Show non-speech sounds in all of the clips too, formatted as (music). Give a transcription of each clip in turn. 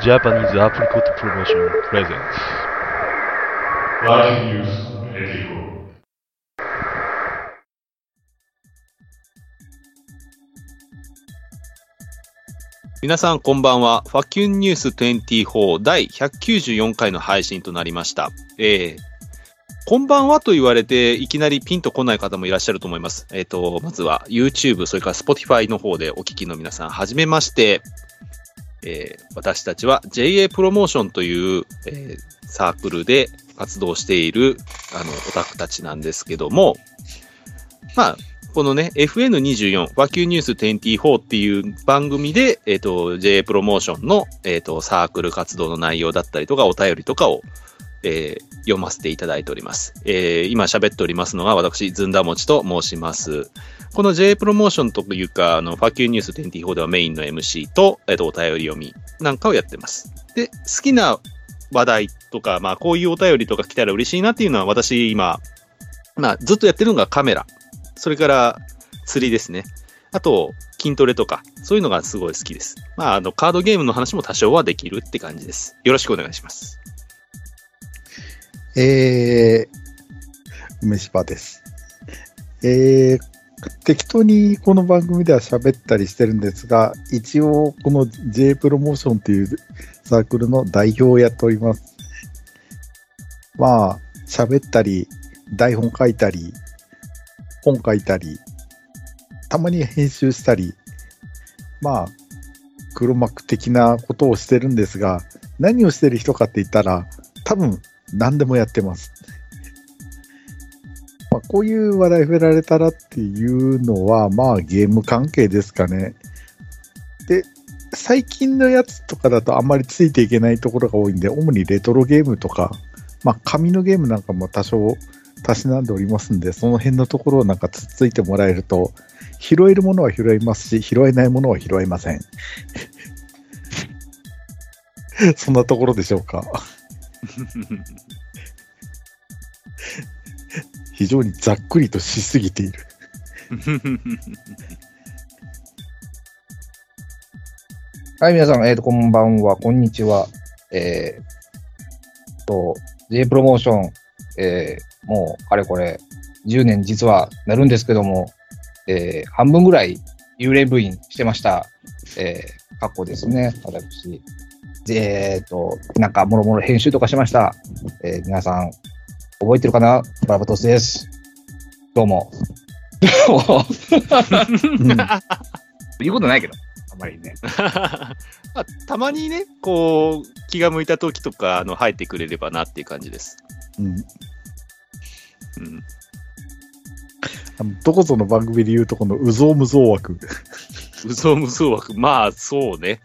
Japanese Apricot Promotion Presents News 84. 皆さんこんばんは。ファキュンニュース24第194回の配信となりました。えー、こんばんはと言われていきなりピンとこない方もいらっしゃると思います。えっ、と、まずは YouTube、それから Spotify の方でお聞きの皆さん、はじめまして。えー私たちは JA プロモーションという、えーサークルで活動しているあのオタクたちなんですけども、まあ、このね、FN24、和球ニュース24っていう番組で、えっ、と、JA プロモーションの、えっ、と、サークル活動の内容だったりとか、お便りとかを、えー読ませていただいております。えー今喋っておりますのが、私、ずんだもちと申します。この JA プロモーションというか、あの、ファキューニュース24ではメインの MC と、えっ、と、お便り読みなんかをやってます。で、好きな話題とか、まあ、こういうお便りとか来たら嬉しいなっていうのは、私、今、まあ、ずっとやってるのがカメラ。それから、釣りですね。あと、筋トレとか、そういうのがすごい好きです。まあ、あの、カードゲームの話も多少はできるって感じです。よろしくお願いします。えー、梅柴です。えー、適当にこの番組では喋ったりしてるんですが、一応この J プロモーションというサークルの代表をやっております。まあ、喋ったり、台本書いたり、本書いたり、たまに編集したり、まあ、黒幕的なことをしてるんですが、何をしてる人かって言ったら、多分何でもやってます。こういう話題振られたらっていうのは、まあゲーム関係ですかね。で、最近のやつとかだとあんまりついていけないところが多いんで、主にレトロゲームとか、まあ紙のゲームなんかも多少たしなんでおりますんで、その辺のところをなんかつついてもらえると、拾えるものは拾いますし、拾えないものは拾えません。(laughs) そんなところでしょうか。(laughs) 非常にざっくりとしすぎている。(laughs) はい、皆さん、えーと、こんばんは、こんにちは。えー、と、J プロモーション、えーもう、かれこれ、10年実はなるんですけども、えー半分ぐらい幽霊部員してました、えー、過去ですね、私。でえーと、なんか、もろもろ編集とかしました。えー皆さん、覚えてるかな？バラバトスです。どうも。どうも。(laughs) 言うことないけど、あんまりね。(laughs) まあ、たまにね、こう、気が向いた時とか、あの、入ってくれればなっていう感じです。うん、うん。あのどこぞの番組で言うとこのうぞうむぞう枠。うぞうむぞう枠。まあ、そうね。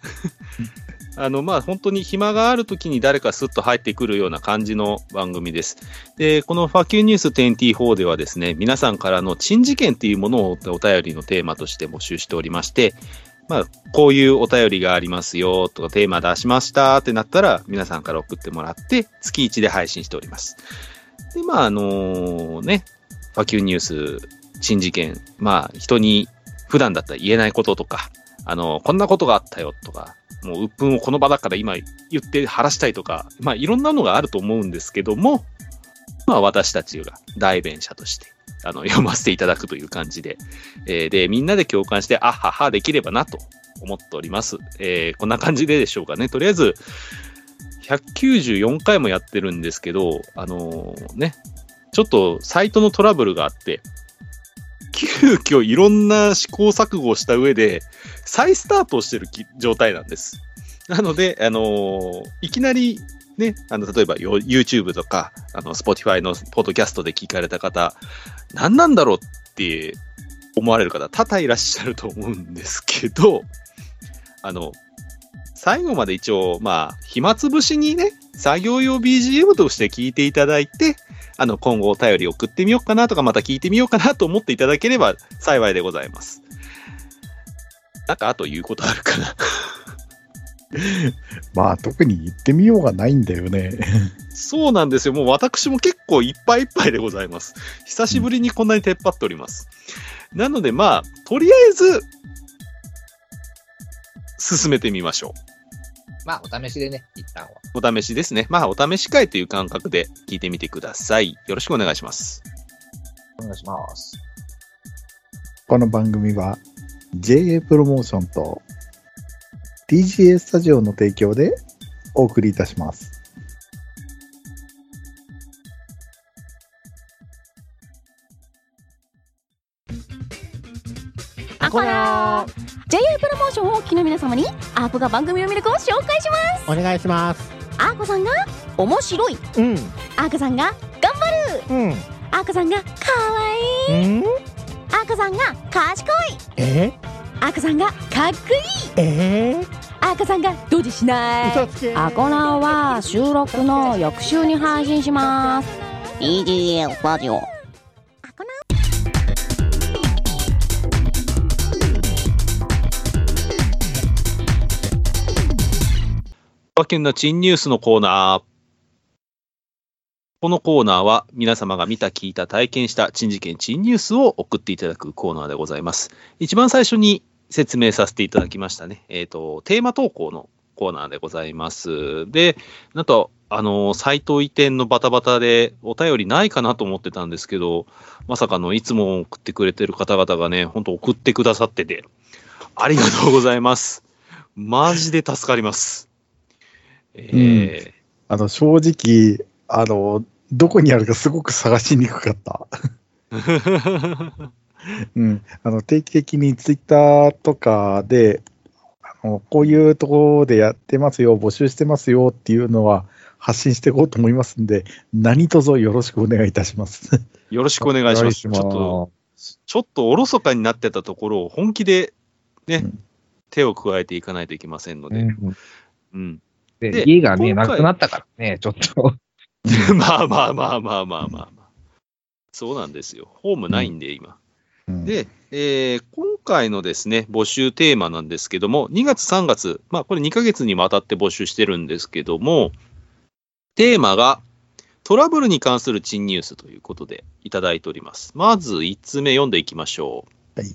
あの、まあ、本当に暇がある時に誰かスッと入ってくるような感じの番組です。で、このファキューニュース24ではですね、皆さんからの珍事件っていうものをお便りのテーマとして募集しておりまして、まあ、こういうお便りがありますよとか、テーマ出しましたってなったら、皆さんから送ってもらって、月1で配信しております。で、まあ、あのね、ファキューニュース、珍事件、まあ、人に普段だったら言えないこととか、あの、こんなことがあったよとか、もう鬱憤をこの場だから今言って晴らしたいとか、まあいろんなのがあると思うんですけども、まあ私たちが代弁者として、あの、読ませていただくという感じで、えーで、みんなで共感して、あははできればなと思っております。えーこんな感じででしょうかね。とりあえず、194回もやってるんですけど、あのーね、ちょっとサイトのトラブルがあって、急遽いろんな試行錯誤をした上で、再スタートしてる状態なんです。なので、あのーいきなり、ね、あの、例えば YouTube とか、あの、Spotify のポッドキャストで聞かれた方、何なんだろうって思われる方、多々いらっしゃると思うんですけど、あの、最後まで一応、まあ、暇つぶしにね、作業用 BGM として聞いていただいて、あの、今後お便り送ってみようかなとか、また聞いてみようかなと思っていただければ幸いでございます。なんか、あと言うことあるかな。(laughs) まあ特に言ってみようがないんだよね。そうなんですよ。もう私も結構いっぱいいっぱいでございます。久しぶりにこんなに出っ張っております。なので、まあ、とりあえず、進めてみましょまあ、お試しでね、一旦は。お試しですね。まあ、お試し会という感覚で聞いてみてください。よろしくお願いします。お願いします。この番組は JA プロモーションと TGA スタジオの提供でお送りいたします。アコラ JA プロモーションをお聞きの皆様にアーコが番組の魅力を紹介しますお願いします。アーコさんが面白いうん。アーコさんが頑張るうん。アーコさんがかわいいうん。アーコさんが賢い。え？アーコさんがかっこいい。え？アーコさんがドジしない。嘘つけ。アコナーは収録の翌週に配信します。スタジオ。和県の珍ニュースのコーナー。このコーナーは皆様が見た、聞いた、体験した珍事件、珍ニュースを送っていただくコーナーでございます。一番最初に説明させていただきましたね。えっ、と、テーマ投稿のコーナーでございます。で、なんと、あの、サイト移転のバタバタでお便りないかなと思ってたんですけど、まさかのいつも送ってくれてる方々がね、本当送ってくださってて、ありがとうございます。マジで助かります。えーあの、正直、あの、どこにあるかすごく探しにくかった。(laughs) うん。あの、定期的にツイッターとかで、あの、こういうところでやってますよ、募集してますよっていうのは発信していこうと思いますんで、何卒よろしくお願いいたします。よろしくお願いします。ちょっと、ちょっとおろそかになってたところを本気でね、うん手を加えていかないといけませんので、うんうん。でで家がね、なくなったからね、ちょっと。(laughs) まあまあまあまあまあまあまあ。そうなんですよ。ホームないんで、今。うん、で、えー今回のですね、募集テーマなんですけども、2月3月、まあこれ2ヶ月にわたって募集してるんですけども、テーマがトラブルに関する珍ニュースということでいただいております。まず1つ目読んでいきましょう。はい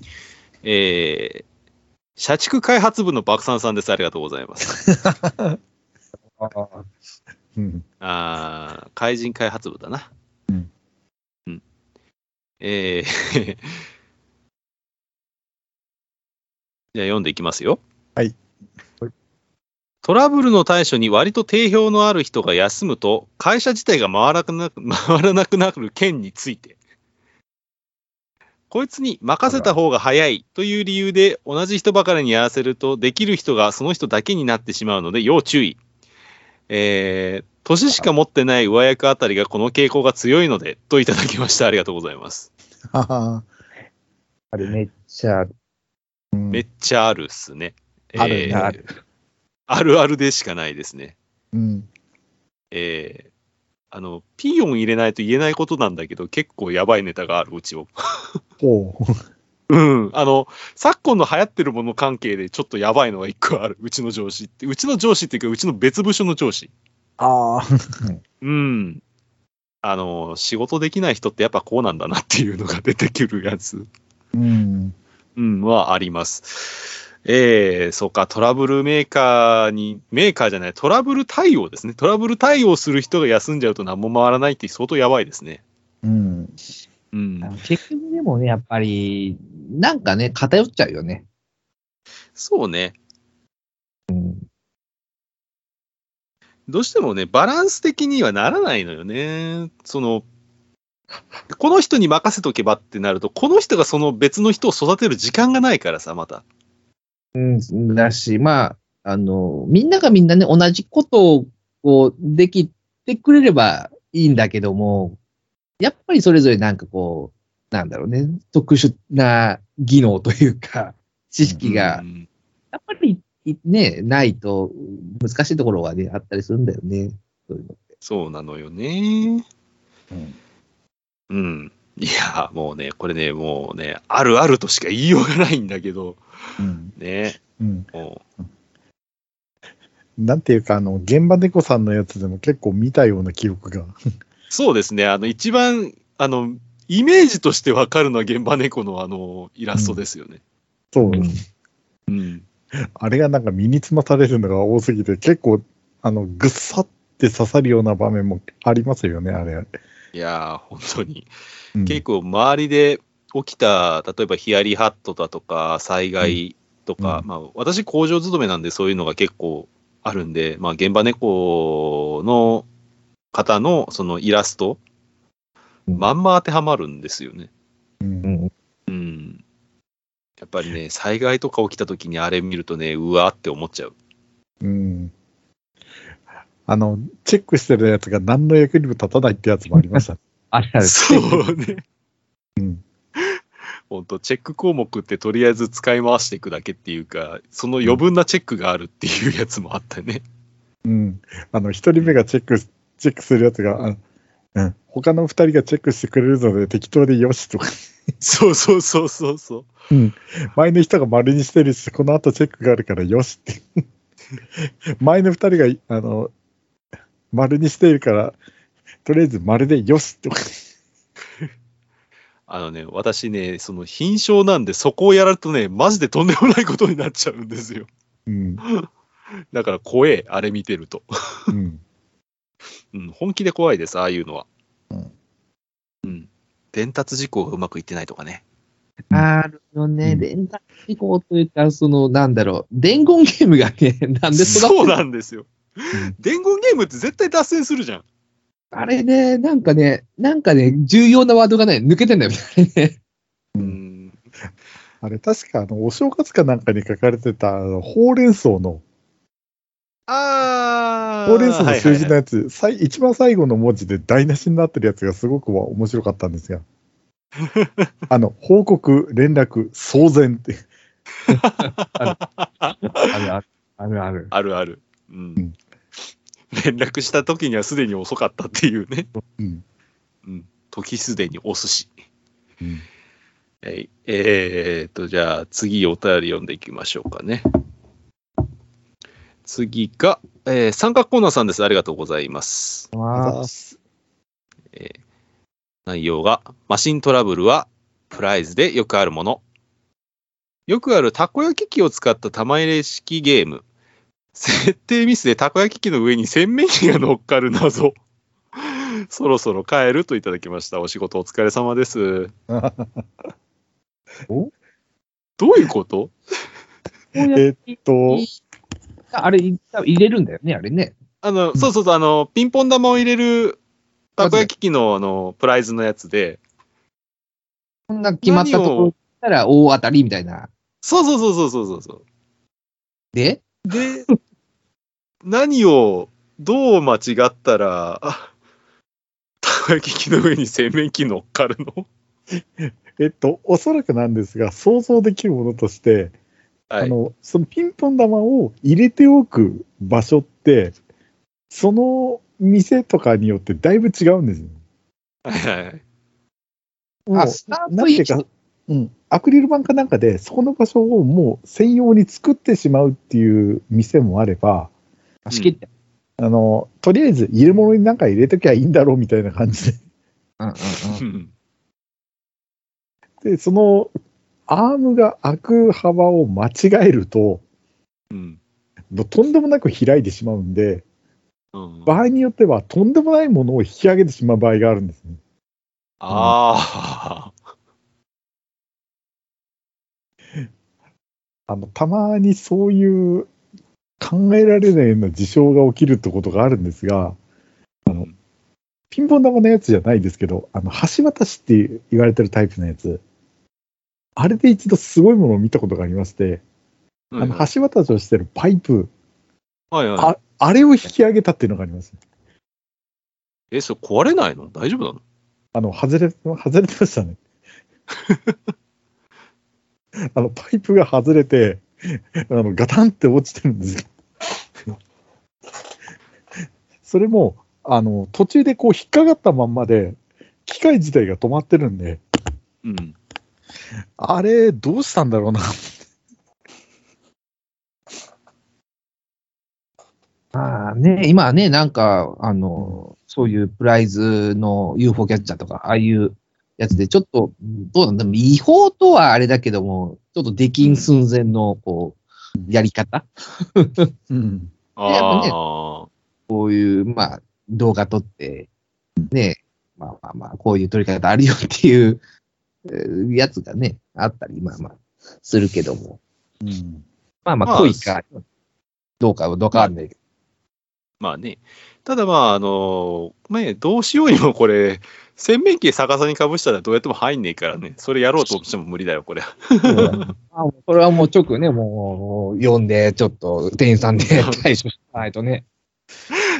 えー社畜開発部の爆散さんです。ありがとうございます。(laughs) うん。あー怪人開発部だな。うん。うん。えー (laughs) じゃあ読んでいきますよ。はい。トラブルの対処に割と定評のある人が休むと、会社自体が回らなくな (laughs) 回らなくなる件について、こいつに任せた方が早いという理由で同じ人ばかりにやらせると、できる人がその人だけになってしまうので要注意。えー、年しか持ってない上役あたりがこの傾向が強いので、といただきました。ありがとうございます。あれめっちゃある。うんめっちゃあるっすね。あるねえーあるあるあるでしかないですね。うん。えー、あの、ピーヨン入れないと言えないことなんだけど、結構やばいネタがある、うちを。おう。(laughs) うん。あの、昨今の流行ってるもの関係でちょっとやばいのが一個ある。うちの上司って。うちの上司っていうか、うちの別部署の上司。ああ。うん。あの、仕事できない人ってやっぱこうなんだなっていうのが出てくるやつ。うん。うん、はあります。えー、そうか、トラブルメーカーに、メーカーじゃない、トラブル対応ですね。トラブル対応する人が休んじゃうと何も回らないって相当やばいですね。うん。うん。結局でもね、やっぱり、なんかね、偏っちゃうよね。そうね。うん。どうしてもね、バランス的にはならないのよね。その、この人に任せとけばってなると、この人がその別の人を育てる時間がないからさ、また。うん、だし、まあ、あの、みんながみんなね、同じことを、こう、できてくれればいいんだけども、やっぱりそれぞれなんかこう、なんだろうね、特殊な技能というか、知識がう、んやっぱりね、ないと難しいところがね、あったりするんだよね。そういうのって。そうなのよね。うんうん。いや、もうね、これね、もうね、あるあるとしか言いようがないんだけど、うん。ね、うん。もなんていうか、あの、現場猫さんのやつでも結構見たような記憶が。う (laughs) そうですね、あの、一番、あの、イメージとしてわかるのは現場猫のあの、イラストですよね。そう。うんうん。(laughs) あれがなんか身につまされるのが多すぎて、結構、あの、ぐっさって刺さるような場面もありますよね、あれ。いやー、本当に。うん結構周りで起きた、例えばヒヤリハットだとか、災害とか、うんまあ、私、工場勤めなんで、そういうのが結構あるんで、まあ、現場猫の方のそのイラスト、うんまんま当てはまるんですよね。うん。やっぱりね、災害とか起きた時にあれ見るとね、うわーって思っちゃう。うん。あの、チェックしてるやつが何の役にも立たないってやつもありました。(laughs) あれあれ。そうね。うん。本当チェック項目ってとりあえず使い回していくだけっていうか、その余分なチェックがあるっていうやつもあったね。うん。あの、一人目がチェック、チェックするやつが、あうん。他の二人がチェックしてくれるので適当でよしとか、(laughs) そうそうそうそうそう。前の人が丸にしてるし、この後チェックがあるからよしって。(laughs) 前の二人が、あの、丸にしているから、とりあえず丸でよしとか。(laughs) あのね、私ね、その品症なんで、そこをやられるとね、マジでとんでもないことになっちゃうんですよ。うん。だから怖え、あれ見てると。うん。うん、本気で怖いです、ああいうのは。うん。うん。伝達事項がうまくいってないとかね。あるよね。うん連絡事項というか、その、なんだろう、伝言ゲームがね、(laughs) なんで育そうなんですよ。伝言ゲームって絶対脱線するじゃん。あれね、なんかね、なんかね、重要なワードがね、抜けてんだよね。ううんん。あれ、確か、あの、お正月かなんかに書かれてた、ほうれん草の、あほうれん草の数字のね。やつ、さい一番最後の文字で台無しになってるやつがすごく面白かったんですが、あの、報告、連絡、騒然って、あるある。あるある。あるある。うんうん。連絡した時にはすでに遅かったっていうね。うん。うん。時すでにお寿司。うんはい。えーっと、じゃあ次お便り読んでいきましょうかね。次が、えー三角コーナーさんです。ありがとうございます。あえー内容が、マシントラブルはプライズでよくあるもの。よくあるたこ焼き器を使った玉入れ式ゲーム。設定ミスでたこ焼き器の上に洗面器が乗っかる謎。(laughs) そろそろ帰るといただきました。お仕事お疲れ様です。(laughs) お？どういうこと？(laughs) えっと、あれ、入れるんだよね、あれね。あの、そうそうそう、あの、ピンポン玉を入れるたこ焼き器のあの、プライズのやつで、こんな決まったところったら大当たりみたいな。そうそうそうそうそうそうそう。で、で、何をどう間違ったら、あたこ焼き器の上に洗面器乗っかるの？えっと、おそらくなんですが、想像できるものとして、はい。あの、そのピンポン玉を入れておく場所って、その店とかによってだいぶ違うんですよ。はいはいうあスタートなんていうか、うん、アクリル板かなんかで、そこの場所をもう専用に作ってしまうっていう店もあれば、仕切って。あの、とりあえず入れ物になんか入れときゃいいんだろうみたいな感じで。うんうんうん。うんで、その、アームが開く幅を間違えると、うん。もうとんでもなく開いてしまうんで、うん、場合によってはとんでもないものを引き上げてしまう場合があるんですね。ああ。(laughs) あの、たまにそういう考えられないような事象が起きるってことがあるんですが、あの、ピンポン玉のやつじゃないですけど、あの、橋渡しって言われてるタイプのやつ、あれで一度すごいものを見たことがありまして、あの、橋渡しをしてるパイプ、はいはい。ああれを引き上げたっていうのがあります。え、それ壊れないの？大丈夫なの？あの、外れ、外れてましたね。(laughs) あの、パイプが外れて、あの、ガタンって落ちてるんですよ。それも、あの、途中でこう引っかかったまんまで、機械自体が止まってるんで、うん。あれ、どうしたんだろうな。(laughs) まあね、今はね、なんか、あの、そういうプライズの UFO キャッチャーとか、ああいうやつで、ちょっと、どうなんだ、違法とはあれだけども、ちょっと出禁寸前の、こう、やり方。うん。(laughs) ああ、こういう、まあ、動画撮って、ね、まあまあまあ、こういう撮り方あるよっていう、えーやつがね、あったり、まあまあ、するけども。うん。まあまあ、まあ濃いか、どうかはどうかわかんないけど。まあね。ただまあ、あの、ね、どうしようにもこれ、洗面器逆さにかぶしたらどうやっても入んねえからね。それやろうとしても無理だよ、これ。あそれはもう直ね、もう、読んで、ちょっと、店員さんで対処しないとね。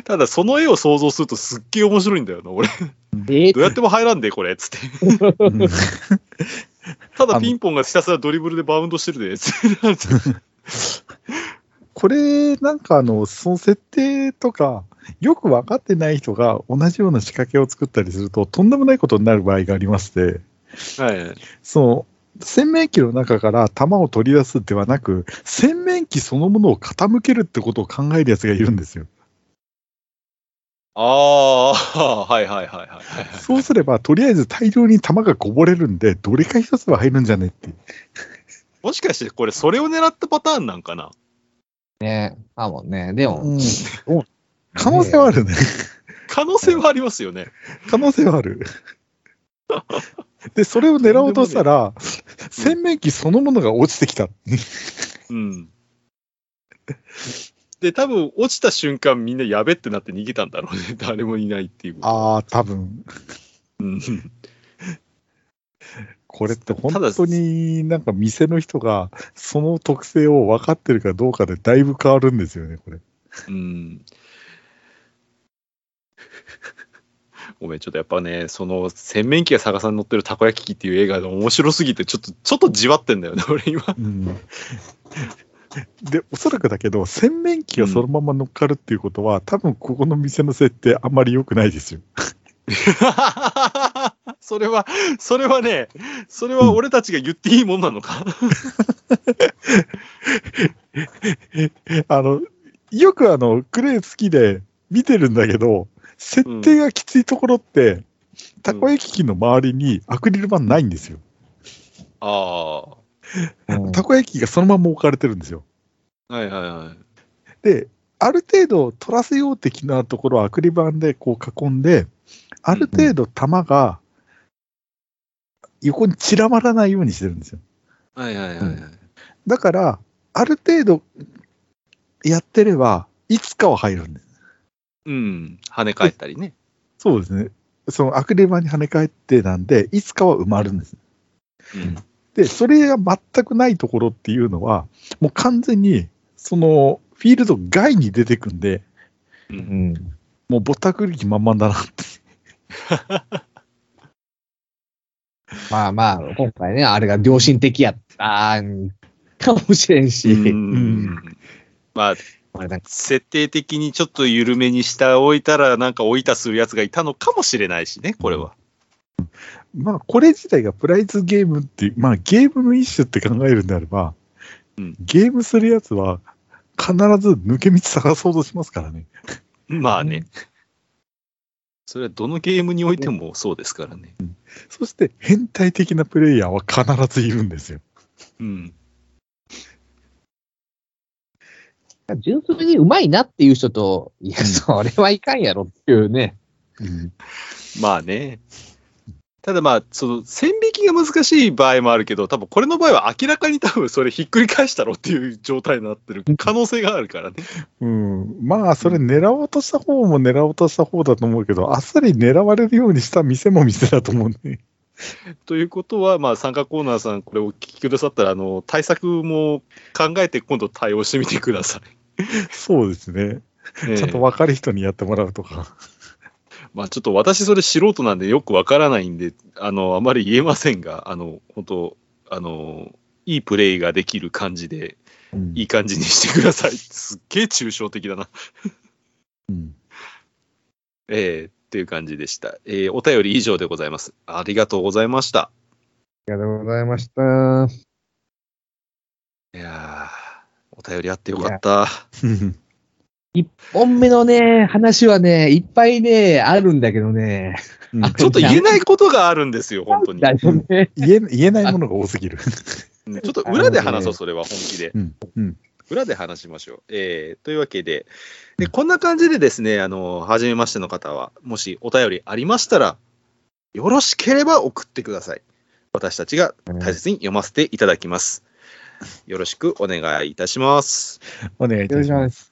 (laughs) ただ、その絵を想像するとすっげえ面白いんだよな、俺。えどうやっても入らんで、これ、つって。うんただピンポンがひたすらドリブルでバウンドしてるで、つって。(laughs) これ、なんかあの、その設定とか、よく分かってない人が同じような仕掛けを作ったりすると、とんでもないことになる場合がありまして、はい。その、洗面器の中から玉を取り出すではなく、洗面器そのものを傾けるってことを考えるやつがいるんですよ。ああ、は (laughs) いはいはいはいはい。そうすれば、とりあえず大量に玉がこぼれるんで、どれか一つは入るんじゃねって。もしかしてこれ、それを狙ったパターンなんかな？ねあもんね。でも、可能性はあるね。(laughs) 可能性はありますよね。(laughs) 可能性はある。で、それを狙おうとしたら、洗面器そのものが落ちてきた。うん。で、多分落ちた瞬間みんなやべってなって逃げたんだろうね。(laughs) 誰もいないっていう。ああ、多分。うん。これって本当になんか店の人がその特性を分かってるかどうかでだいぶ変わるんですよね、これ。うん。ごめん、ちょっとやっぱね、その洗面器が逆さに乗ってるたこ焼き器っていう映画が面白すぎて、ちょっと、ちょっとじわってんだよね、俺今。うん、で、おそらくだけど、洗面器がそのまま乗っかるっていうことは、多分ここの店の設定あんまり良くないですよ。(laughs) それは、それはね、それは俺たちが言っていいもんなのか？(laughs) あの、よくあの、クレイ好きで見てるんだけど、設定がきついところって、たこ焼き器の周りにアクリル板ないんですよ。あうんたこ焼き器がそのまま置かれてるんですよ。あ。はいはいはい。で、ある程度取らせよう的なところをアクリル板でこう囲んで、ある程度玉が横に散らばらないようにしてるんですよ。はいはいはいはい。だから、ある程度やってれば、いつかは入るんです。うん。跳ね返ったりね。そうですね。そのアクリル板に跳ね返ってなんで、いつかは埋まるんです。うん。で、それが全くないところっていうのは、もう完全に、その、フィールド外に出てくんで、う。うんん。もうぼったくり気満々だなって。(laughs) まあまあ、今回ね、あれが良心的やったんかもしれんし、うんまあ、あれなんか設定的にちょっと緩めにしておいたら、なんか置いたするやつがいたのかもしれないしね、これは。まあ、これ自体がプライズゲームっていう、まあ、ゲームの一種って考えるんであれば、うんゲームするやつは必ず抜け道探そうとしますからね。まあね。それはどのゲームにおいてもそうですからね。そして、変態的なプレイヤーは必ずいるんですよ。うん。純粋にうまいなっていう人と、いや、それはいかんやろっていうね。まあね。ただまあ、その、線引きが難しい場合もあるけど、多分これの場合は明らかに多分それひっくり返したろっていう状態になってる可能性があるからね。うん。まあ、それ狙おうとした方も狙おうとした方だと思うけど、あっさり狙われるようにした店も店だと思うんで。ということは、まあ、参加コーナーさん、これをお聞きくださったら、あの、対策も考えて今度対応してみてください。そうですね。ええちゃんと分かる人にやってもらうとか。まあちょっと私それ素人なんでよくわからないんで、あの、あまり言えませんが、あの、本当あの、いいプレイができる感じで、いい感じにしてください。すっげえ抽象的だな。うん (laughs) えーっていう感じでした。えーお便り以上でございます。ありがとうございました。ありがとうございました。いやー、お便りあってよかった。一本目のね、話はね、いっぱいね、あるんだけどね。あ、ちょっと言えないことがあるんですよ、本当に。ね。言え言えないものが多すぎる。うんちょっと裏で話そう、それは本気で。うんうん裏で話しましょう。えーというわけでで、こんな感じでですね、あの、初めましての方は、もしお便りありましたら、よろしければ送ってください。私たちが大切に読ませていただきます。よろしくお願いいたします。お願いいたします。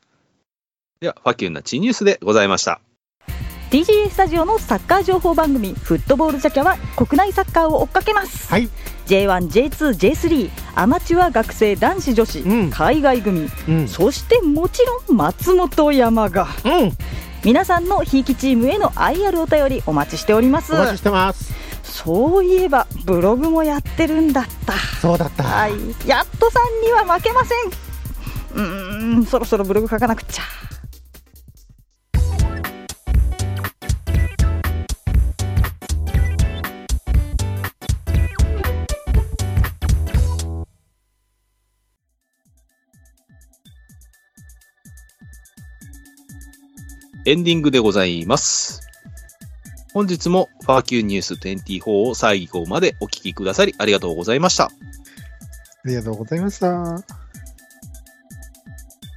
では、ファキュンなチニュースでございました。TGA スタジオのサッカー情報番組「フットボールジャキャ」は国内サッカーを追っかけます、はい。J1J2J3 アマチュア学生男子女子、うん。海外組。うん。そしてもちろん松本山がうん。皆さんのひいきチームへの愛あるお便りお待ちしております。お待ちしてます。そういえばブログもやってるんだった。そうだった。はい。やっとさんには負けません。うーんそろそろブログ書かなくっちゃエンディングでございます。本日もファーキューニュース24を最後までお聞きくださりありがとうございました。ありがとうございました。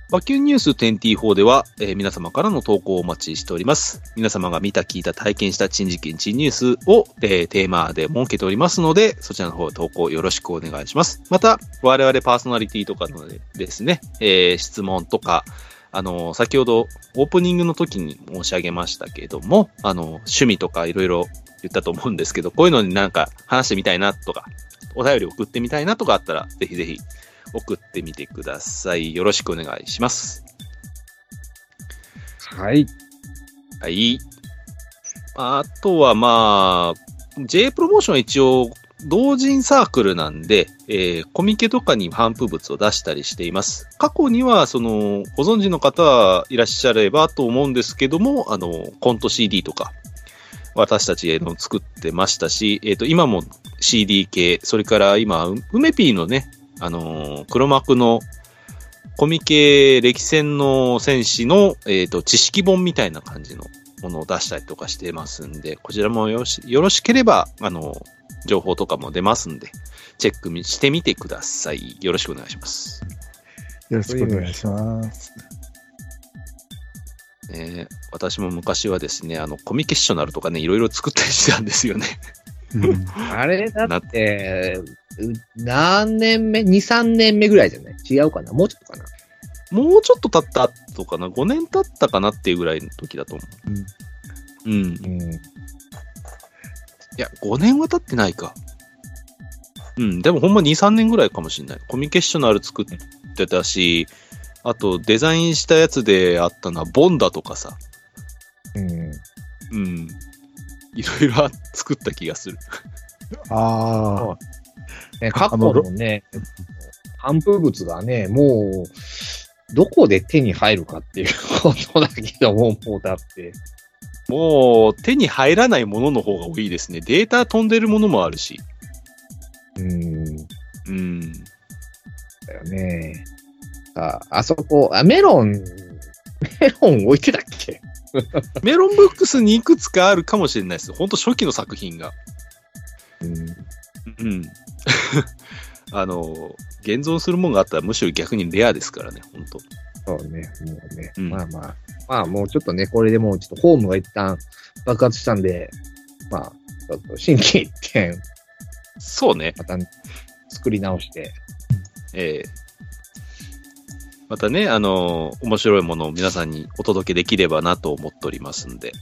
ファキューニュース24では、えー皆様からの投稿をお待ちしております。皆様が見た、聞いた、体験した珍事件、珍ニュースを、えーテーマで設けておりますので、そちらの方投稿よろしくお願いします。また、我々パーソナリティとかのでですね、えー質問とか、あのー先ほどオープニングの時に申し上げましたけれども、あのー趣味とかいろいろ言ったと思うんですけど、こういうのになんか話してみたいなとか、お便り送ってみたいなとかあったら、ぜひぜひ送ってみてください。よろしくお願いします。はい。はい。あとはまあ、J プロモーションは一応、同人サークルなんで、えーコミケとかに反布物を出したりしています。過去には、その、ご存知の方はいらっしゃればと思うんですけども、あの、コント CD とか、私たちの作ってましたし、えっ、と、今も CD 系、それから今、梅ピーのね、あのー黒幕のコミケ歴戦の戦士の、えっ、と、知識本みたいな感じのものを出したりとかしてますんで、こちらもよろしよろしければ、あの、情報とかも出ますんで、チェックしてみてください。よろしくお願いします。よろしくお願いします。ね、私も昔はですね、あの、コミケッショナルとかね、いろいろ作ったりしてたんですよね。うんあれだって、う何年目 ?2、3年目ぐらいじゃない？違うかな？もうちょっとかな？もうちょっと経った後かな ?5 年経ったかなっていうぐらいの時だと思う。うん。いうん。や、5年は経ってないか。うん、でもほんま2、3年ぐらいかもしれない。コミケッショナル作ってたし、あとデザインしたやつであったのはボンダとかさ。うん。うん。いろいろ作った気がする。あね、過去のね、反復物がね、もう、どこで手に入るかっていう (laughs) ことだけども、もうだって。もう手に入らないものの方が多いですね。データ飛んでるものもあるし。うん。うん。だよね。あ、あそこ、あ、メロン、メロン置いてたっけ？(laughs) メロンブックスにいくつかあるかもしれないです。ほんと初期の作品が。うん。うん。(laughs) あの、現存するものがあったらむしろ逆にレアですからね、本当そうね、もうね。うんまあまあ、まあもうちょっとね、これでもうちょっとホームが一旦爆発したんで、まあ、ちょっと新規一点、そうね。また作り直して、ええまたね、あの、面白いものを皆さんにお届けできればなと思っておりますんで。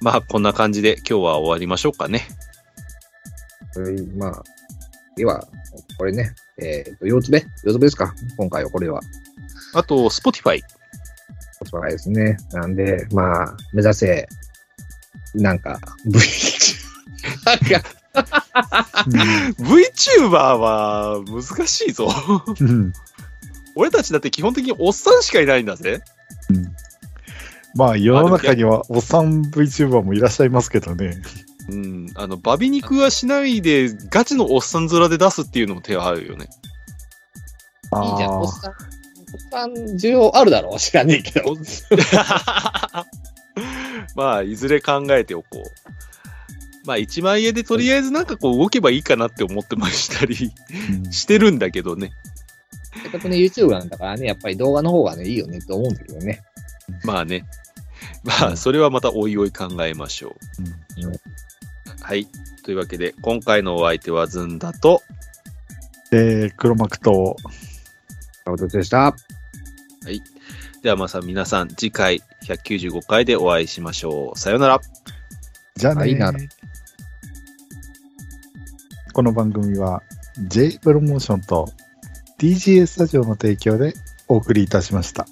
まあ、こんな感じで今日は終わりましょうかね。それまあ、では、これね、えっ、と、四つ目四つ目ですか今回はこれは。あと、Spotify。そうですね。なんで、まあ、目指せ、なんか、V、(laughs) なんか、VTuber は難しいぞ。あ。うん俺たちだって基本的におっさんしかいないんだぜ。まあ、世の中にはおっさん VTuber もいらっしゃいますけどね。うん。あの、バビ肉はしないで、ガチのおっさん面で出すっていうのも手はあるよね。いいじゃん。おっあさん、おっさん需要あるだろう知らねえけど。(laughs) まあ、いずれ考えておこう。まあ、一万円でとりあえずなんかこう動けばいいかなって思ってましたりしてるんだけどね。せっかくね、YouTube なんだからね、やっぱり動画の方がね、いいよねと思うんだけどね。まあね。まあ、それはまたおいおい考えましょう。うんはい。というわけで、今回のお相手はずんだと、えー、黒幕と、お疲れでした。ではまさ皆さん、次回195回でお会いしましょう。さようなら。じゃあねはいなこの番組は J プロモーションと TGS スタジオの提供でお送りいたしました。